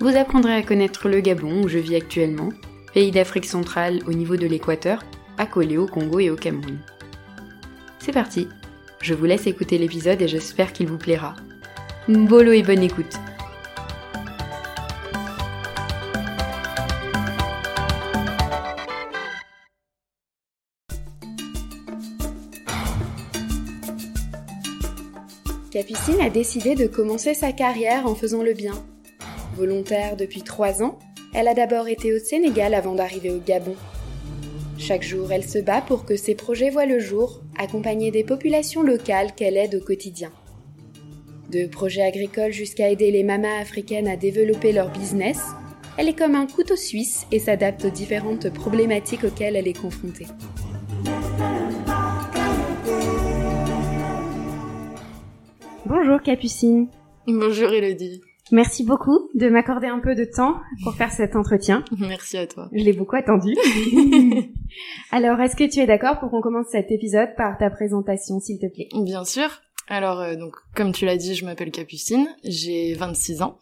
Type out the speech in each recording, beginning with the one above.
Vous apprendrez à connaître le Gabon où je vis actuellement, pays d'Afrique centrale au niveau de l'équateur, accolé au Congo et au Cameroun. C'est parti, je vous laisse écouter l'épisode et j'espère qu'il vous plaira. Bolo et bonne écoute Capucine a décidé de commencer sa carrière en faisant le bien. Volontaire depuis trois ans, elle a d'abord été au Sénégal avant d'arriver au Gabon. Chaque jour, elle se bat pour que ses projets voient le jour, accompagnée des populations locales qu'elle aide au quotidien. De projets agricoles jusqu'à aider les mamas africaines à développer leur business, elle est comme un couteau suisse et s'adapte aux différentes problématiques auxquelles elle est confrontée. Bonjour Capucine. Bonjour Elodie. Merci beaucoup de m'accorder un peu de temps pour faire cet entretien. Merci à toi. Je l'ai beaucoup attendu. Alors, est-ce que tu es d'accord pour qu'on commence cet épisode par ta présentation, s'il te plaît? Bien sûr. Alors, euh, donc, comme tu l'as dit, je m'appelle Capucine, j'ai 26 ans.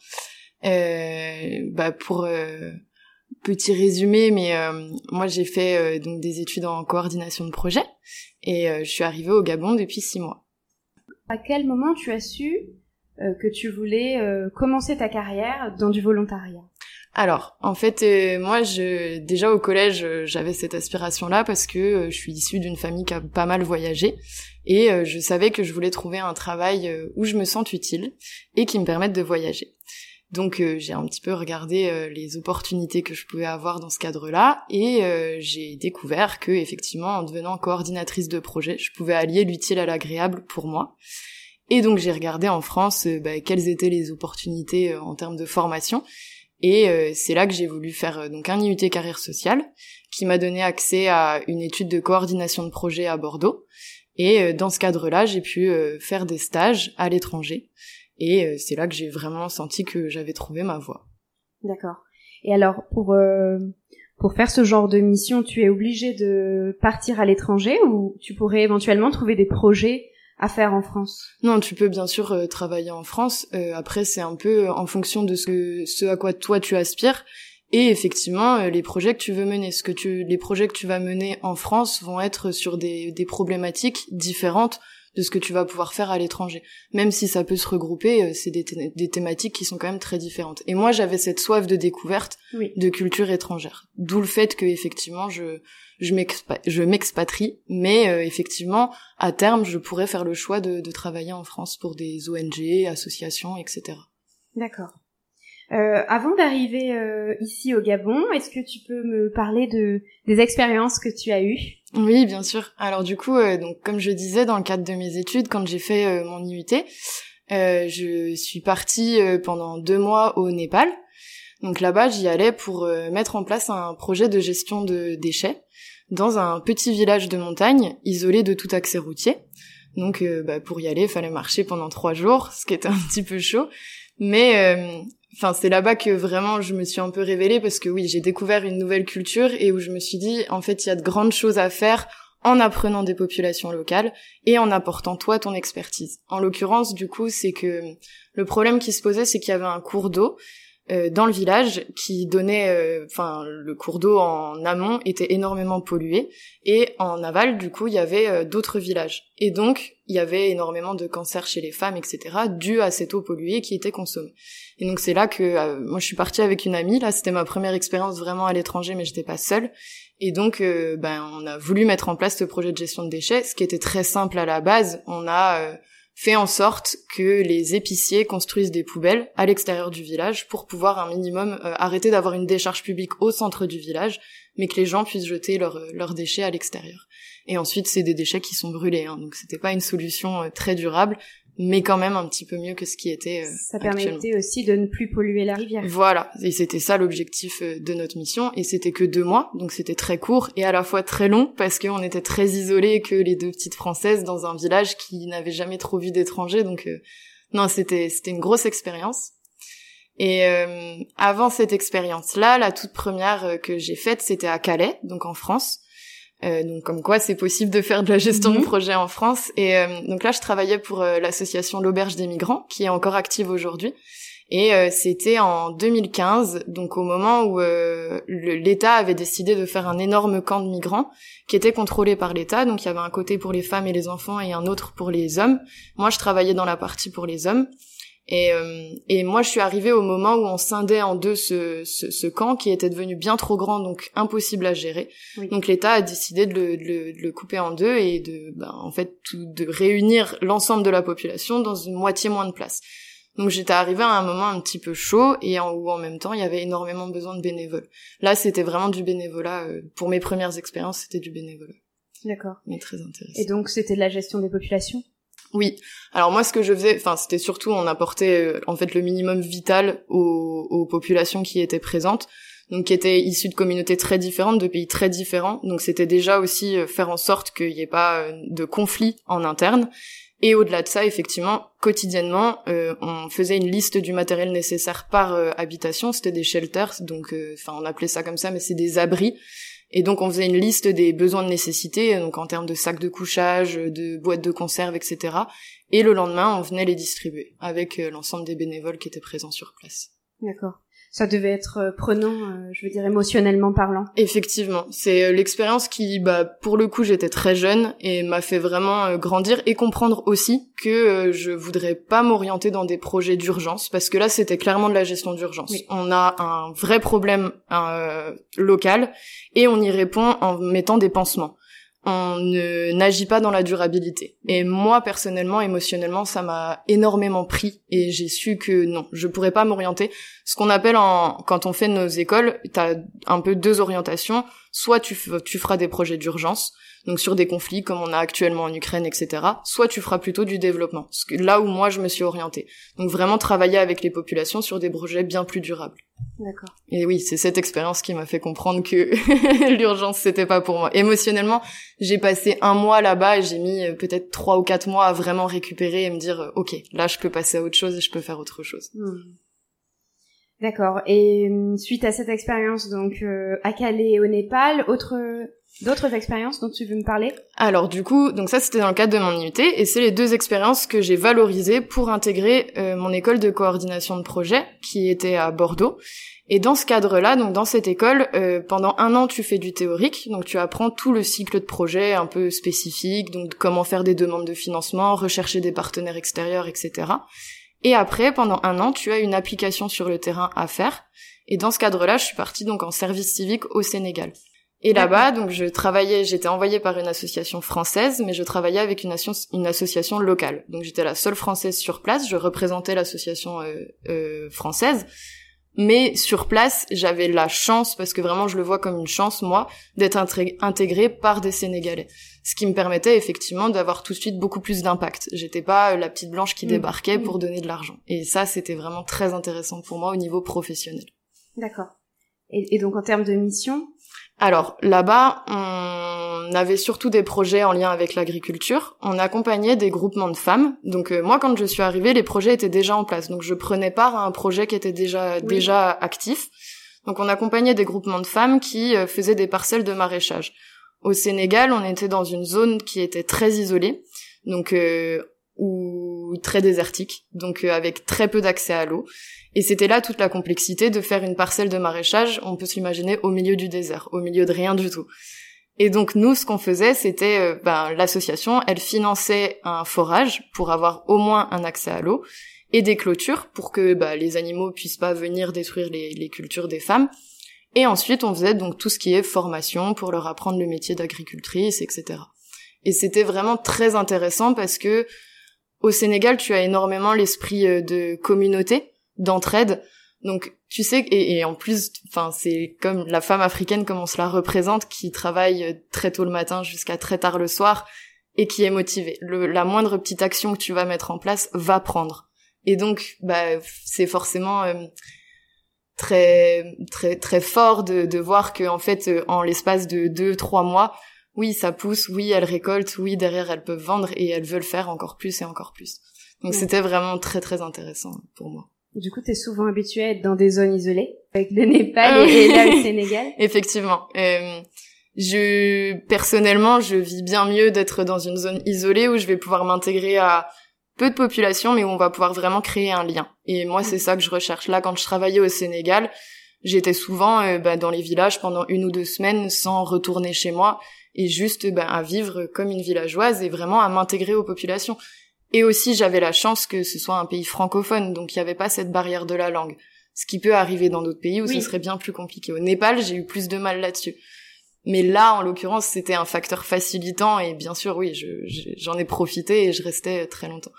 Euh, bah, pour euh, petit résumé, mais euh, moi j'ai fait donc des études en coordination de projet et je suis arrivée au Gabon depuis six mois. À quel moment tu as su que tu voulais euh, commencer ta carrière dans du volontariat alors, en fait, euh, moi, je, déjà au collège, j'avais cette aspiration-là parce que je suis issue d'une famille qui a pas mal voyagé et je savais que je voulais trouver un travail où je me sente utile et qui me permette de voyager. Donc, j'ai un petit peu regardé les opportunités que je pouvais avoir dans ce cadre-là et j'ai découvert que, effectivement, en devenant coordinatrice de projet, je pouvais allier l'utile à l'agréable pour moi. Et donc j'ai regardé en France euh, bah, quelles étaient les opportunités euh, en termes de formation. Et euh, c'est là que j'ai voulu faire donc un IUT carrière sociale, qui m'a donné accès à une étude de coordination de projet à Bordeaux. Et dans ce cadre-là, j'ai pu faire des stages à l'étranger. Et c'est là que j'ai vraiment senti que j'avais trouvé ma voie. D'accord. Et alors, pour pour faire ce genre de mission, tu es obligé de partir à l'étranger ou tu pourrais éventuellement trouver des projets à faire en France Non, tu peux bien sûr euh, travailler en France. Euh, après, c'est un peu euh, en fonction de ce, ce à quoi toi tu aspires. Et effectivement, les projets que tu veux mener, ce que tu, les projets que tu vas mener en France vont être sur des, des problématiques différentes de ce que tu vas pouvoir faire à l'étranger. Même si ça peut se regrouper, c'est des, des, thématiques qui sont quand même très différentes. Et moi, j'avais cette soif de découverte de culture étrangère. D'où le fait que effectivement, je je m'expatrie, mais euh, effectivement, à terme, je pourrais faire le choix de, travailler en France pour des ONG, associations, etc. D'accord. Euh, avant d'arriver euh, ici au Gabon, est-ce que tu peux me parler de des expériences que tu as eues? Oui, bien sûr. Alors du coup, donc comme je disais dans le cadre de mes études, quand j'ai fait mon IUT, je suis partie pendant deux mois au Népal. Donc là-bas, j'y allais pour mettre en place un projet de gestion de déchets dans un petit village de montagne isolé de tout accès routier. Donc euh, bah, pour y aller, il fallait marcher pendant trois jours, ce qui était un petit peu chaud. Mais euh, enfin c'est là-bas que vraiment je me suis un peu révélée parce que oui j'ai découvert une nouvelle culture et où je me suis dit en fait il y a de grandes choses à faire en apprenant des populations locales et en apportant toi ton expertise. En l'occurrence du coup c'est que le problème qui se posait c'est qu'il y avait un cours d'eau euh, dans le village qui donnait, euh, enfin le cours d'eau en amont était énormément pollué. Et en aval du coup il y avait euh, d'autres villages. Et donc il y avait énormément de cancers chez les femmes etc dû à cette eau polluée qui était consommée. Et donc c'est là que moi je suis partie avec une amie. Là c'était ma première expérience vraiment à l'étranger mais j'étais pas seule. Et donc ben on a voulu mettre en place ce projet de gestion de déchets ce qui était très simple à la base. On a fait en sorte que les épiciers construisent des poubelles à l'extérieur du village pour pouvoir un minimum euh, arrêter d'avoir une décharge publique au centre du village, mais que les gens puissent jeter euh, leurs déchets à l'extérieur. Et ensuite, c'est des déchets qui sont brûlés, hein, donc c'était pas une solution euh, très durable, mais quand même un petit peu mieux que ce qui était. Euh, ça permettait aussi de ne plus polluer la rivière. Voilà, et c'était ça l'objectif euh, de notre mission, et c'était que deux mois, donc c'était très court et à la fois très long parce qu'on était très isolés que les deux petites françaises dans un village qui n'avait jamais trop vu d'étrangers, donc euh, non, c'était c'était une grosse expérience. Et avant cette expérience-là, la toute première que j'ai faite, c'était à Calais, donc en France. Euh, donc comme quoi c'est possible de faire de la gestion de mhm. projet en France. Et euh, donc là je travaillais pour euh, l'association l'auberge des migrants qui est encore active aujourd'hui. Et c'était en 2015, donc au moment où l'État avait décidé de faire un énorme camp de migrants qui était contrôlé par l'État. Donc il y avait un côté pour les femmes et les enfants et un autre pour les hommes. Moi je travaillais dans la partie pour les hommes. Et, euh, et moi, je suis arrivée au moment où on scindait en deux ce, ce, ce, camp qui était devenu bien trop grand, donc impossible à gérer. Donc l'État a décidé de le, de, le, de le, couper en deux et de, ben, en fait, tout, de réunir l'ensemble de la population dans une moitié moins de place. Donc j'étais arrivée à un moment un petit peu chaud et en, où en même temps il y avait énormément besoin de bénévoles. Là, c'était vraiment du bénévolat. Euh, pour mes premières expériences, c'était du bénévolat. D'accord. Mais très intéressant. Et donc c'était de la gestion des populations? Oui. Alors moi, ce que je faisais, enfin, c'était surtout on apportait euh, en fait le minimum vital aux, aux, populations qui étaient présentes, donc qui étaient issues de communautés très différentes, de pays très différents. Donc c'était déjà aussi euh, faire en sorte qu'il n'y ait pas euh, de conflit en interne. Et au-delà de ça, effectivement, quotidiennement, on faisait une liste du matériel nécessaire par habitation. C'était des shelters, donc, enfin, on appelait ça comme ça, mais c'est des abris et donc on faisait une liste des besoins de nécessité, donc en termes de sacs de couchage, de boîtes de conserve, etc. Et le lendemain, on venait les distribuer avec euh, l'ensemble des bénévoles qui étaient présents sur place. D'accord ça devait être euh, prenant, euh, je veux dire émotionnellement parlant. Effectivement, c'est euh, l'expérience qui, bah, pour le coup, j'étais très jeune et m'a fait vraiment grandir et comprendre aussi que je voudrais pas m'orienter dans des projets d'urgence parce que là, c'était clairement de la gestion d'urgence. On a un vrai problème local et on y répond en mettant des pansements on ne n'agit pas dans la durabilité. Et moi personnellement, émotionnellement, ça m'a énormément pris et j'ai su que non, je pourrais pas m'orienter. Ce qu'on appelle en quand on fait nos écoles, t'as un peu deux orientations. Soit tu, tu feras des projets d'urgence, donc sur des conflits comme on a actuellement en Ukraine, etc. Soit tu feras plutôt du développement, là où moi je me suis orientée. Donc vraiment travailler avec les populations sur des projets bien plus durables. D'accord. Et oui, c'est cette expérience qui m'a fait comprendre que l'urgence c'était pas pour moi. Émotionnellement, j'ai passé un mois là-bas et j'ai mis euh, peut-être trois ou quatre mois à vraiment récupérer et me dire, euh, ok, là je peux passer à autre chose et je peux faire autre chose. Hmm. D'accord. Et hum, suite à cette expérience, donc euh, à Calais au Népal, autre d'autres expériences dont tu veux me parler? Alors du coup, donc ça c'était dans le cadre de mon IUT et c'est les deux expériences que j'ai valorisées pour intégrer euh, mon école de coordination de projet qui était à Bordeaux. Et dans ce cadre-là, donc dans cette école, euh, pendant un an tu fais du théorique, donc tu apprends tout le cycle de projet un peu spécifique, donc comment faire des demandes de financement, rechercher des partenaires extérieurs, etc. Et après, pendant un an, tu as une application sur le terrain à faire. Et dans ce cadre-là, je suis partie donc en service civique au Sénégal. Et là-bas, donc je travaillais, j'étais envoyée par une association française, mais je travaillais avec une, une association locale. Donc j'étais la seule française sur place, je représentais l'association euh, euh, française. Mais sur place, j'avais la chance, parce que vraiment je le vois comme une chance, moi, d'être intégrée par des Sénégalais. Ce qui me permettait effectivement d'avoir tout de suite beaucoup plus d'impact. J'étais pas la petite blanche qui mm. débarquait pour mm. donner de l'argent. Et ça, c'était vraiment très intéressant pour moi au niveau professionnel. D'accord. Et, et, donc en termes de mission Alors là-bas, on avait surtout des projets en lien avec l'agriculture. On accompagnait des groupements de femmes. Donc euh, moi, quand je suis arrivée, les projets étaient déjà en place. Donc je prenais part à un projet qui était déjà déjà actif. Donc on accompagnait des groupements de femmes qui euh, faisaient des parcelles de maraîchage. Au Sénégal, on était dans une zone qui était très isolée. Donc euh, ou très désertique, donc euh, avec très peu d'accès à l'eau. Et c'était là toute la complexité de faire une parcelle de maraîchage, on peut s'imaginer au milieu du désert, au milieu de rien du tout. Et donc nous, ce qu'on faisait, c'était, euh, ben, l'association, elle finançait un forage pour avoir au moins un accès à l'eau et des clôtures pour que ben, les animaux puissent pas venir détruire les, les cultures des femmes. Et ensuite, on faisait donc tout ce qui est formation pour leur apprendre le métier d'agricultrice, etc. Et c'était vraiment très intéressant parce que au Sénégal, tu as énormément l'esprit euh, de communauté, d'entraide. Donc, tu sais, et, en plus, enfin, c'est comme la femme africaine, comme on se la représente, qui travaille euh, très tôt le matin jusqu'à très tard le soir. et qui est motivé. Le, la moindre petite action que tu vas mettre en place va prendre. Et donc, bah, c'est forcément euh, très très très fort de, de voir que en fait, euh, en l'espace de deux trois mois, oui, ça pousse, oui, elles récoltent, oui, derrière elles peuvent vendre et elles veulent faire encore plus et encore plus. Donc c'était vraiment très très intéressant pour moi. Du coup, t'es souvent habitué à être dans des zones isolées, avec le Népal ah et, là le Sénégal? Effectivement. Euh, je personnellement, je vis bien mieux d'être dans une zone isolée où je vais pouvoir m'intégrer à peu de population, mais où on va pouvoir vraiment créer un lien. Et moi, c'est ça que je recherche. Là, quand je travaillais au Sénégal, j'étais souvent euh, bah, dans les villages pendant une ou deux semaines sans retourner chez moi et juste bah, à vivre comme une villageoise et vraiment à m'intégrer aux populations. Et aussi, j'avais la chance que ce soit un pays francophone, donc il n'y avait pas cette barrière de la langue. Ce qui peut arriver dans d'autres pays où ce serait bien plus compliqué. Au Népal, j'ai eu plus de mal là-dessus. Mais là, en l'occurrence, c'était un facteur facilitant et bien sûr, oui, j'en ai profité et je restais très longtemps.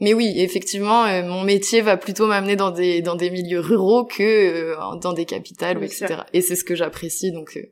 Mais oui, effectivement, euh, mon métier va plutôt m'amener dans des dans des milieux ruraux que euh, dans des capitales, etc. Et c'est ce que j'apprécie, donc euh,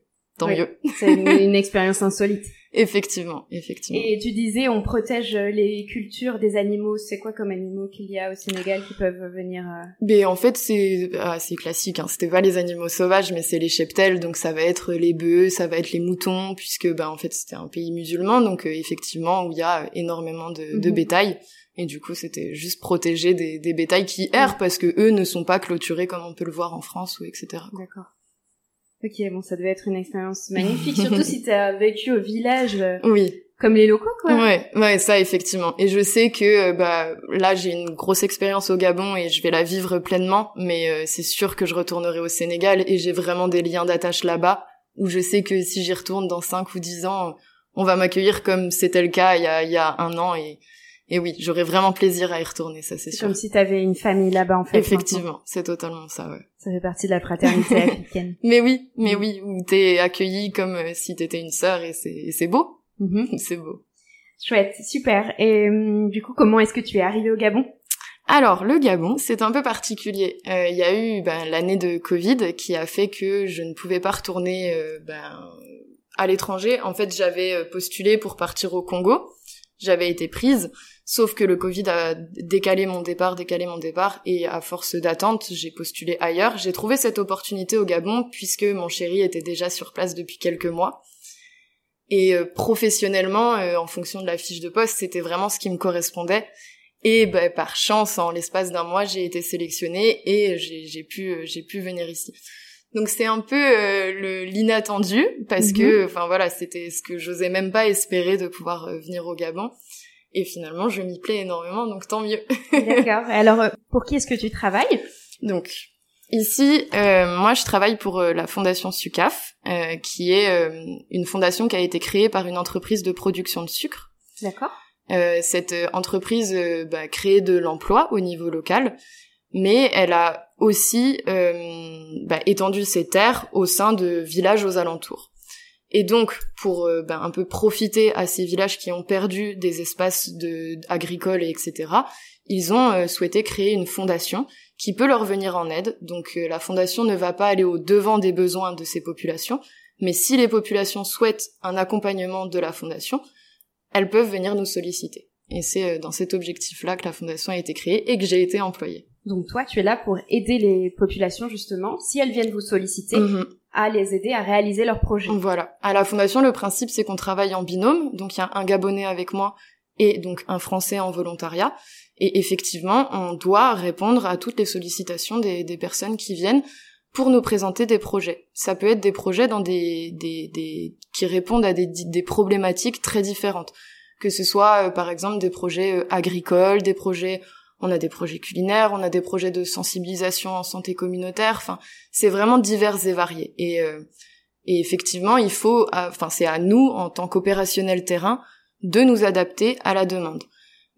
tant mieux. C'est une expérience insolite. Effectivement, effectivement. Et tu disais, on protège les cultures des animaux. C'est quoi comme animaux qu'il y a au Sénégal qui peuvent venir euh... Mais en fait, c'est assez ah, classique. Hein. C'était pas les animaux sauvages, mais c'est les cheptels. Donc ça va être les bœufs, ça va être les moutons, puisque bah en fait c'était un pays musulman, donc euh, effectivement où il y a énormément de, de mhm. bétail. Et du coup, c'était juste protéger des, des bétails qui errent parce que eux ne sont pas clôturés comme on peut le voir en France ou etc. D'accord. Ok, bon, ça devait être une expérience magnifique, surtout si tu as vécu au village. Euh, oui. Comme les locaux, quoi. Ouais, ouais, ça effectivement. Et je sais que euh, bah là j'ai une grosse expérience au Gabon et je vais la vivre pleinement, mais euh, c'est sûr que je retournerai au Sénégal et j'ai vraiment des liens d'attache là-bas où je sais que si j'y retourne dans 5 ou 10 ans, on va m'accueillir comme c'était le cas il y a, il y a un an et et oui, j'aurais vraiment plaisir à y retourner, ça c'est sûr. Comme si t'avais une famille là-bas en fait. Effectivement, c'est totalement ça, ouais. Ça fait partie de la fraternité africaine. mais oui, mais oui, où t'es accueilli comme euh, si t'étais une sœur et c'est beau, mm-hmm. c'est beau. Chouette, super. Et hum, du coup, comment est-ce que tu es arrivé au Gabon? Alors, le Gabon, c'est un peu particulier. Euh, il y a eu ben, l'année de Covid qui a fait que je ne pouvais pas retourner euh, ben, à l'étranger. En fait, j'avais postulé pour partir au Congo. J'avais été prise, Sauf que le Covid a décalé mon départ, décalé mon départ, et à force d'attente, j'ai postulé ailleurs. J'ai trouvé cette opportunité au Gabon puisque mon chéri était déjà sur place depuis quelques mois. Et euh, professionnellement, euh, en fonction de la fiche de poste, c'était vraiment ce qui me correspondait. Et bah, par chance, en l'espace d'un mois, j'ai été sélectionnée et j'ai pu euh, j'ai pu venir ici. Donc c'est un peu l'inattendu parce que, mhm. enfin voilà, c'était ce que j'osais même pas espérer de pouvoir venir au Gabon. Et finalement, je m'y plais énormément, donc tant mieux. D'accord. Alors, euh, pour qui est-ce que tu travailles? Donc, ici, euh, moi, je travaille pour euh, la fondation SUCAF, euh, qui est euh, une fondation qui a été créée par une entreprise de production de sucre. D'accord. cette entreprise bah, crée de l'emploi au niveau local, mais elle a aussi bah, étendu ses terres au sein de villages aux alentours. Et donc, pour euh, ben, un peu profiter à ces villages qui ont perdu des espaces de, agricoles, et etc., ils ont euh, souhaité créer une fondation qui peut leur venir en aide. Donc, euh, la fondation ne va pas aller au devant des besoins de ces populations, mais si les populations souhaitent un accompagnement de la fondation, elles peuvent venir nous solliciter. Et c'est dans cet objectif-là que la fondation a été créée et que j'ai été employée. Donc toi, tu es là pour aider les populations justement, si elles viennent vous solliciter, mhm à les aider à réaliser leurs projets. Voilà. À la fondation, le principe, c'est qu'on travaille en binôme. Donc, il y a un Gabonais avec moi et donc un Français en volontariat. Et effectivement, on doit répondre à toutes les sollicitations des, personnes qui viennent pour nous présenter des projets. Ça peut être des projets dans des, des, des qui répondent à des, des problématiques très différentes. Que ce soit, euh, par exemple, des projets euh, agricoles, des projets on a des projets culinaires, on a des projets de sensibilisation en santé communautaire. Enfin, c'est vraiment divers et varié. Et, euh, effectivement, il faut, enfin, c'est à nous en tant qu'opérationnel terrain de nous adapter à la demande.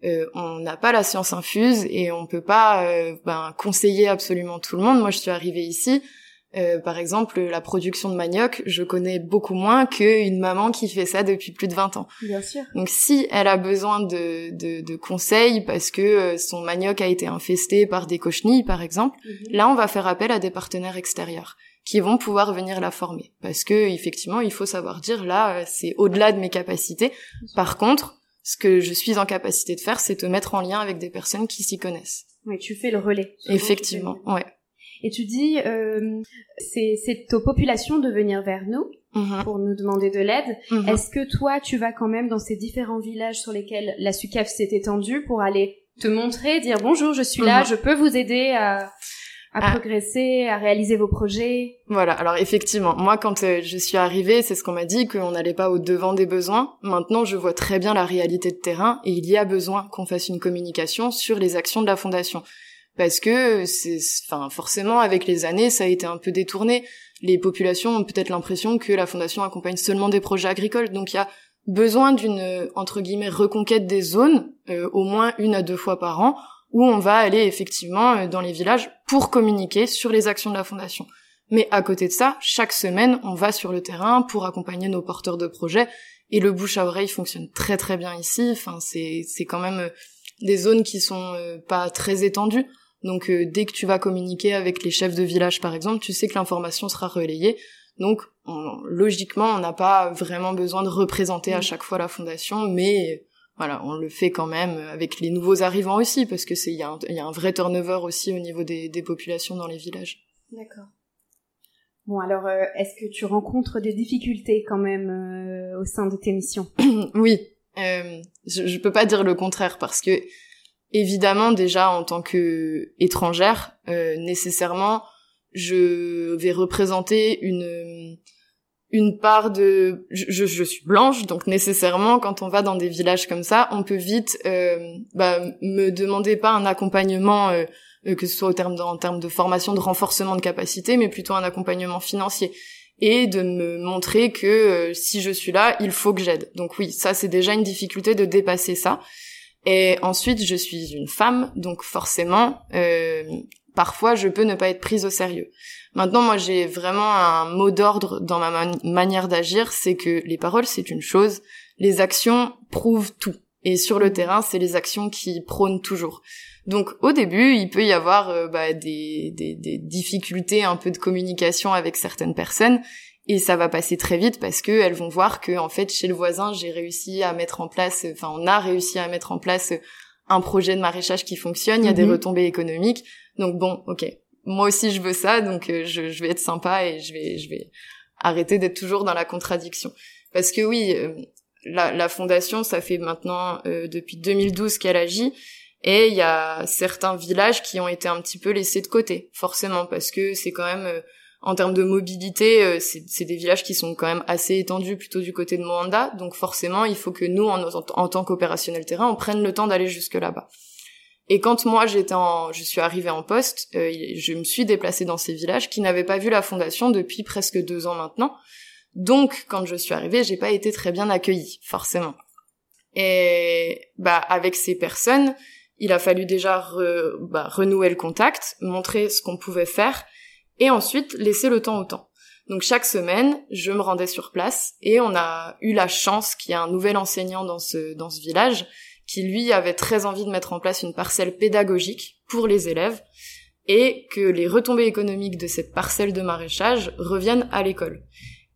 Euh, on n'a pas la science infuse et on peut pas euh, ben, conseiller absolument tout le monde. Moi, je suis arrivée ici euh, par exemple, la production de manioc, je connais beaucoup moins qu'une maman qui fait ça depuis plus de 20 ans. Bien sûr. Donc si elle a besoin de, de, de conseils parce que euh, son manioc a été infesté par des cochenilles, par exemple, mhm. là on va faire appel à des partenaires extérieurs. qui vont pouvoir venir la former. Parce que effectivement, il faut savoir dire là, euh, c'est au-delà de mes capacités. Par contre, ce que je suis en capacité de faire, c'est te mettre en lien avec des personnes qui s'y connaissent. Oui, tu fais le relais. Effectivement, ouais. Et tu dis, euh, c'est aux populations de venir vers nous mhm. pour nous demander de l'aide. Mhm. Est-ce que toi, tu vas quand même dans ces différents villages sur lesquels la SUCAF s'est étendue pour aller te montrer, dire bonjour, je suis là, mhm. je peux vous aider à, à ah. progresser, à réaliser vos projets? Voilà, alors effectivement, moi quand euh, je suis arrivée, c'est ce qu'on m'a dit, qu'on n'allait pas au devant des besoins. Maintenant, je vois très bien la réalité de terrain et il y a besoin qu'on fasse une communication sur les actions de la fondation. Parce que c'est, enfin, forcément, avec les années, ça a été un peu détourné. Les populations ont peut-être l'impression que la fondation accompagne seulement des projets agricoles. Donc il y a besoin d'une, entre guillemets, reconquête des zones, euh, au moins une à deux fois par an, où on va aller effectivement euh, dans les villages pour communiquer sur les actions de la fondation. Mais à côté de ça, chaque semaine, on va sur le terrain pour accompagner nos porteurs de projets et le bouche à oreille fonctionne très très bien ici. Enfin, c'est c'est quand même euh, des zones qui sont euh, pas très étendues. Donc dès que tu vas communiquer avec les chefs de village par exemple, tu sais que l'information sera relayée. Donc logiquement, on n'a pas vraiment besoin de représenter à chaque fois la fondation, mais voilà, on le fait quand même avec les nouveaux arrivants aussi, parce que c'est il y, y, a un vrai turnover aussi au niveau des, des populations dans les villages. D'accord. Bon alors, euh, est-ce que tu rencontres des difficultés quand même euh, au sein de tes missions? Oui, euh, je, je peux pas dire le contraire parce que évidemment déjà en tant que étrangère, euh, nécessairement, je vais représenter une une part de je, je, suis blanche donc nécessairement quand on va dans des villages comme ça on peut vite euh, bah, me demander pas un accompagnement euh, euh, que ce soit au terme en termes de formation de renforcement de capacité mais plutôt un accompagnement financier. Et de me montrer que euh, si je suis là il faut que j'aide. Donc oui ça c'est déjà une difficulté de dépasser ça et ensuite je suis une femme donc forcément parfois je peux ne pas être prise au sérieux Maintenant, moi, j'ai vraiment un mot d'ordre dans ma manière d'agir, c'est que les paroles, c'est une chose, les actions prouvent tout. Et sur le terrain, c'est les actions qui prônent toujours. Donc au début, il peut y avoir euh, bah, des, difficultés un peu de communication avec certaines personnes, et ça va passer très vite parce que elles vont voir que en fait chez le voisin, j'ai réussi à mettre en place, enfin on a réussi à mettre en place un projet de maraîchage qui fonctionne, il y a des mhm. retombées économiques. Donc bon, ok, moi aussi je veux ça, donc euh, je, je, vais être sympa et je vais, je vais arrêter d'être toujours dans la contradiction. Parce que oui, euh, la, la, fondation, ça fait maintenant euh, depuis 2012 qu'elle agit, et il y a certains villages qui ont été un petit peu laissés de côté, forcément, parce que c'est quand même, en termes de mobilité, c'est des villages qui sont quand même assez étendus plutôt du côté de Moanda, donc forcément, il faut que nous, en, en tant qu'opérationnel terrain, on prenne le temps d'aller jusque là-bas. Et quand moi j'étais en, je suis arrivée en poste, euh, je me suis déplacée dans ces villages qui n'avaient pas vu la fondation depuis presque deux ans maintenant. Donc quand je suis arrivée, j'ai pas été très bien accueillie, forcément. Et bah avec ces personnes, il a fallu déjà bah, renouer le contact, montrer ce qu'on pouvait faire, et ensuite laisser le temps au temps. Donc chaque semaine, je me rendais sur place et on a eu la chance qu'il y ait un nouvel enseignant dans ce dans ce village qui lui avait très envie de mettre en place une parcelle pédagogique pour les élèves et que les retombées économiques de cette parcelle de maraîchage reviennent à l'école.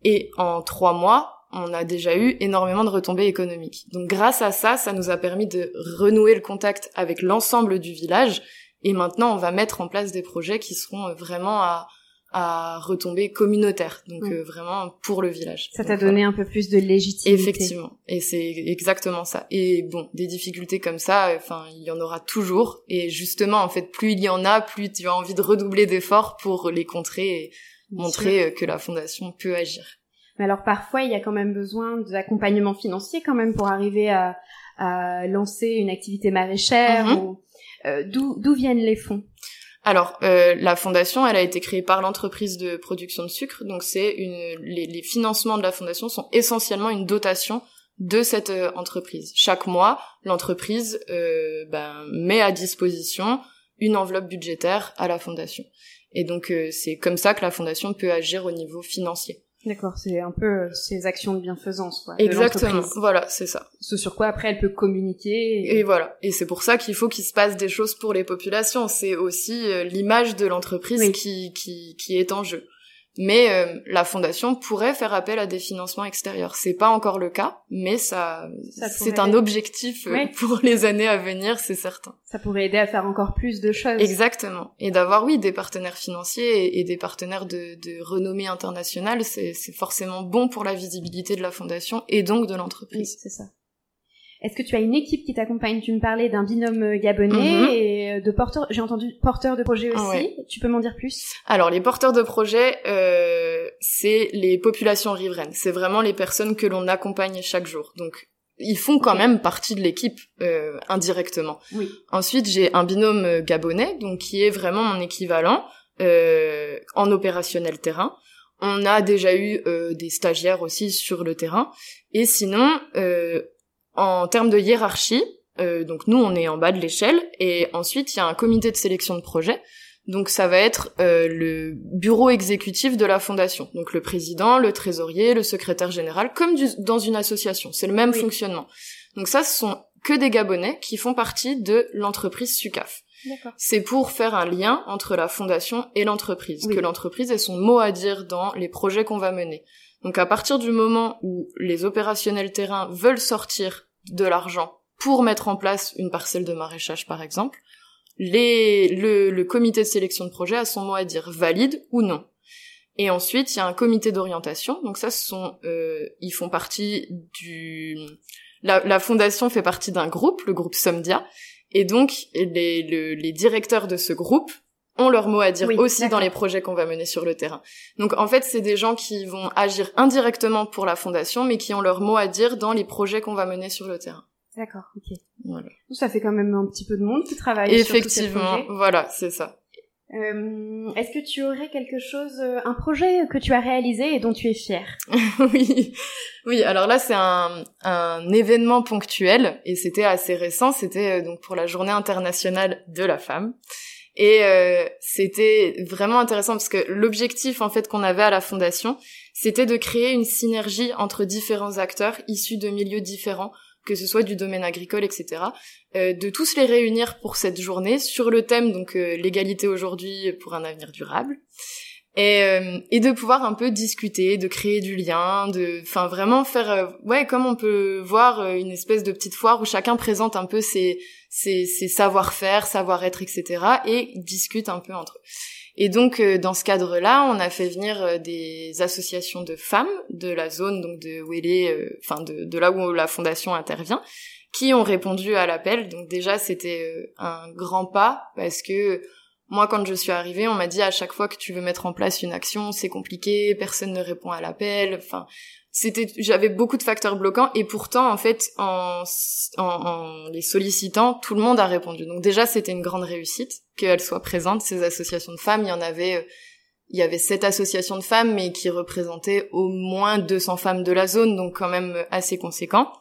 Et en trois mois, on a déjà eu énormément de retombées économiques. Donc grâce à ça, ça nous a permis de renouer le contact avec l'ensemble du village. Et maintenant, on va mettre en place des projets qui seront vraiment à, à retomber communautaire, donc euh, vraiment pour le village. Ça t'a donné un peu plus de légitimité. Effectivement, et c'est exactement ça. Et bon, des difficultés comme ça, enfin, il y en aura toujours. Et justement, en fait, plus il y en a, plus tu as envie de redoubler d'efforts pour les contrer et montrer euh, que la fondation peut agir. Mais alors parfois, il y a quand même besoin d'accompagnement financier quand même pour arriver à, à lancer une activité maraîchère. Mm-hmm. ou... Euh, D'où viennent les fonds? Alors, euh, la fondation, elle a été créée par l'entreprise de production de sucre, donc c'est une les, les, financements de la fondation sont essentiellement une dotation de cette euh, entreprise. Chaque mois, l'entreprise euh, ben, met à disposition une enveloppe budgétaire à la fondation. Et donc, euh, c'est comme ça que la fondation peut agir au niveau financier. D'accord, c'est un peu euh, ces actions de bienfaisance, quoi. Exactement, voilà, c'est ça. Ce sur quoi après elle peut communiquer. Et, voilà, et c'est pour ça qu'il faut qu'il se passe des choses pour les populations. C'est aussi euh, l'image de l'entreprise qui, qui, qui est en jeu. Mais euh, la fondation pourrait faire appel à des financements extérieurs. C'est pas encore le cas, mais ça, c'est un objectif euh, pour les années à venir, c'est certain. Ça pourrait aider à faire encore plus de choses. Exactement. Et d'avoir, oui, des partenaires financiers et, des partenaires de, de renommée internationale, c'est forcément bon pour la visibilité de la fondation et donc de l'entreprise. Oui, c'est ça. Est-ce que tu as une équipe qui t'accompagne? Tu me parlais d'un binôme euh, gabonais mhm. et euh, de porteurs. J'ai entendu porteurs de projets aussi. Tu peux m'en dire plus? Alors les porteurs de projets, euh, c'est les populations riveraines. C'est vraiment les personnes que l'on accompagne chaque jour. Donc ils font quand même partie de l'équipe euh, indirectement. Oui. Ensuite, j'ai un binôme euh, gabonais, donc qui est vraiment mon équivalent euh, en opérationnel terrain. On a déjà eu des stagiaires aussi sur le terrain. Et sinon, en termes de hiérarchie, euh, donc nous on est en bas de l'échelle et ensuite il y a un comité de sélection de projet. Donc ça va être euh, le bureau exécutif de la fondation. Donc le président, le trésorier, le secrétaire général, comme dans une association. C'est le même fonctionnement. Donc ça, ce sont que des Gabonais qui font partie de l'entreprise SUCAF. C'est pour faire un lien entre la fondation et l'entreprise, que l'entreprise ait son mot à dire dans les projets qu'on va mener. Donc à partir du moment où les opérationnels terrain veulent sortir de l'argent pour mettre en place une parcelle de maraîchage par exemple, les, le, comité de sélection de projet a son mot à dire, valide ou non. Et ensuite, il y a un comité d'orientation. Donc ça, ce sont, euh, ils font partie du, la, fondation fait partie d'un groupe, le groupe Somdia. Et donc, les, les directeurs de ce groupe ont leur mot à dire aussi dans les projets qu'on va mener sur le terrain. Donc en fait, c'est des gens qui vont agir indirectement pour la fondation, mais qui ont leur mot à dire dans les projets qu'on va mener sur le terrain. D'accord, ok. Voilà. Ça fait quand même un petit peu de monde qui travaille Effectivement, sur Effectivement, voilà, c'est ça. Euh, Est-ce que tu aurais quelque chose, euh, un projet que tu as réalisé et dont tu es fier Oui, oui. Alors là, c'est un, un événement ponctuel et c'était assez récent. C'était euh, donc pour la Journée internationale de la femme. Et euh, c'était vraiment intéressant parce que l'objectif en fait qu'on avait à la fondation, c'était de créer une synergie entre différents acteurs issus de milieux différents, que ce soit du domaine agricole, etc. Euh, de tous les réunir pour cette journée sur le thème donc euh, l'égalité aujourd'hui pour un avenir durable et, euh, et de pouvoir un peu discuter, de créer du lien, de, enfin vraiment faire, euh, ouais, comme on peut voir euh, une espèce de petite foire où chacun présente un peu ses, ses savoir-faire, savoir-être, etc. et discute un peu entre eux. Et donc dans ce cadre-là, on a fait venir des associations de femmes de la zone donc de Wélé, enfin de, de là où la fondation intervient, qui ont répondu à l'appel. Donc déjà c'était un grand pas parce que moi, quand je suis arrivée, on m'a dit à chaque fois que tu veux mettre en place une action, c'est compliqué, personne ne répond à l'appel. Enfin, c'était, j'avais beaucoup de facteurs bloquants et pourtant, en fait, en, en, les sollicitant, tout le monde a répondu. Donc déjà, c'était une grande réussite qu'elles soient présentes ces associations de femmes. Il y en avait, euh, il y avait sept associations de femmes, mais qui représentaient au moins 200 femmes de la zone, donc quand même assez conséquent.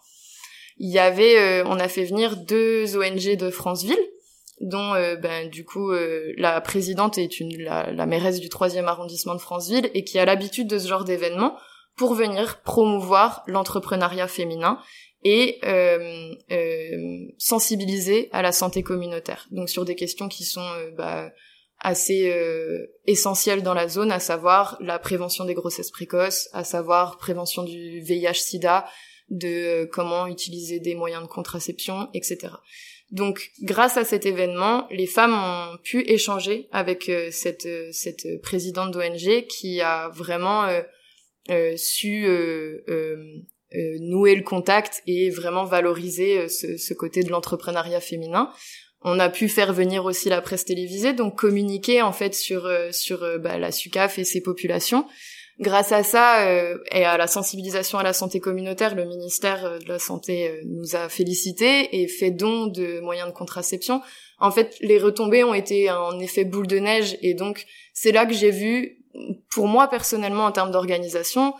Il y avait, euh, on a fait venir deux ONG de Franceville dont euh, ben, du coup euh, la présidente est une la, la mairesse du troisième arrondissement de Franceville et qui a l'habitude de ce genre d'événement pour venir promouvoir l'entrepreneuriat féminin et euh, sensibiliser à la santé communautaire. Donc sur des questions qui sont bah, assez essentielles dans la zone, à savoir la prévention des grossesses précoces, à savoir prévention du VIH/SIDA, de comment utiliser des moyens de contraception, etc. Donc, grâce à cet événement, les femmes ont pu échanger avec euh, cette, euh, cette présidente d'ONG qui a vraiment euh, su nouer le contact et vraiment valoriser ce, ce côté de l'entrepreneuriat féminin. On a pu faire venir aussi la presse télévisée, donc communiquer en fait sur sur bah, la SUCAF et ses populations Grâce à ça euh, et à la sensibilisation à la santé communautaire, le ministère euh, de la Santé euh, nous a félicité et fait don de moyens de contraception. En fait, les retombées ont été en effet boule de neige et donc c'est là que j'ai vu, pour moi personnellement en termes d'organisation,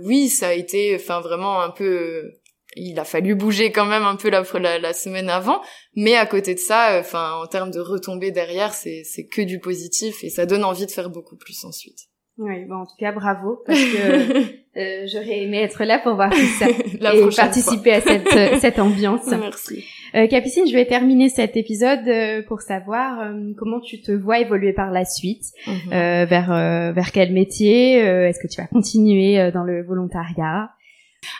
oui, ça a été, enfin vraiment un peu il a fallu bouger quand même un peu la, la, la semaine avant, mais à côté de ça, enfin en termes de retombées derrière, c'est que du positif et ça donne envie de faire beaucoup plus ensuite. Oui, bon, en tout cas, bravo, parce que euh, j'aurais aimé être là pour voir tout ça et participer à cette, cette ambiance. Merci. Euh, Capucine, je vais terminer cet épisode euh, pour savoir euh, comment tu te vois évoluer par la suite, mhm. vers vers quel métier, est-ce que tu vas continuer dans le volontariat?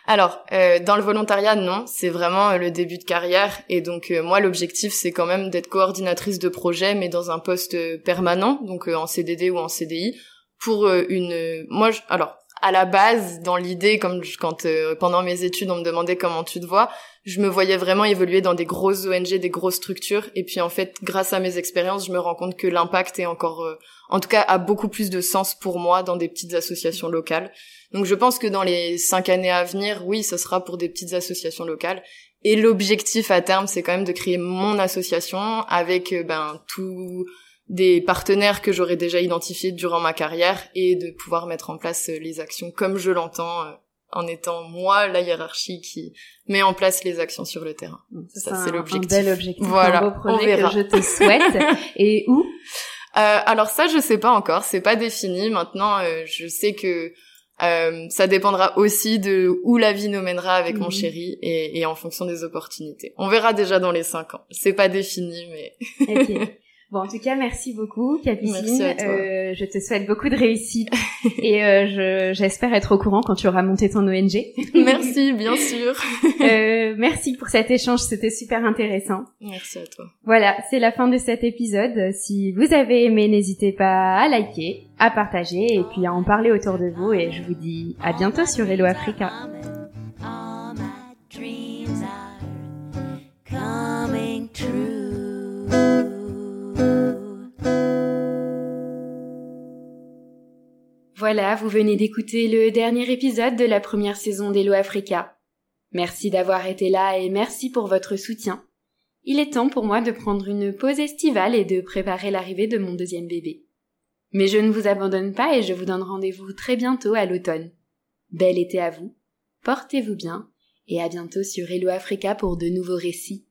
Alors, dans le volontariat, non, c'est vraiment le début de carrière. Et donc, moi, l'objectif, c'est quand même d'être coordinatrice de projet, mais dans un poste permanent, donc en CDD ou en CDI, pour une... Moi, je... alors, à la base, dans l'idée, comme quand euh, pendant mes études on me demandait comment tu te vois, je me voyais vraiment évoluer dans des grosses ONG, des grosses structures. Et puis en fait, grâce à mes expériences, je me rends compte que l'impact est encore, euh, en tout cas, a beaucoup plus de sens pour moi dans des petites associations locales. Donc je pense que dans les cinq années à venir, oui, ce sera pour des petites associations locales. Et l'objectif à terme, c'est quand même de créer mon association avec euh, ben tout des partenaires que j'aurais déjà identifiés durant ma carrière et de pouvoir mettre en place euh, les actions comme je l'entends euh, en étant moi la hiérarchie qui met en place les actions sur le terrain. Ça, c'est l'objectif. Un bel objectif, voilà, beau projet que je te souhaite. et où? Euh, Alors ça, je sais pas encore, c'est pas défini. Maintenant, euh, je sais que euh, ça dépendra aussi de où la vie nous mènera avec mon mhm. chéri et, et, en fonction des opportunités. On verra déjà dans les cinq ans. C'est pas défini, mais. okay. Bon, en tout cas, merci beaucoup, Capucine. Euh, je te souhaite beaucoup de réussite et euh, j'espère être au courant quand tu auras monté ton ONG. merci, bien sûr. euh, merci pour cet échange, c'était super intéressant. Merci à toi. Voilà, c'est la fin de cet épisode. Si vous avez aimé, n'hésitez pas à liker, à partager et puis à en parler autour de vous. Et je vous dis à bientôt sur Hello Africa. Voilà, vous venez d'écouter le dernier épisode de la première saison d'Hello Africa. Merci d'avoir été là et merci pour votre soutien. Il est temps pour moi de prendre une pause estivale et de préparer l'arrivée de mon deuxième bébé. Mais je ne vous abandonne pas et je vous donne rendez-vous très bientôt à l'automne. Bel été à vous, portez-vous bien et à bientôt sur Hello Africa pour de nouveaux récits.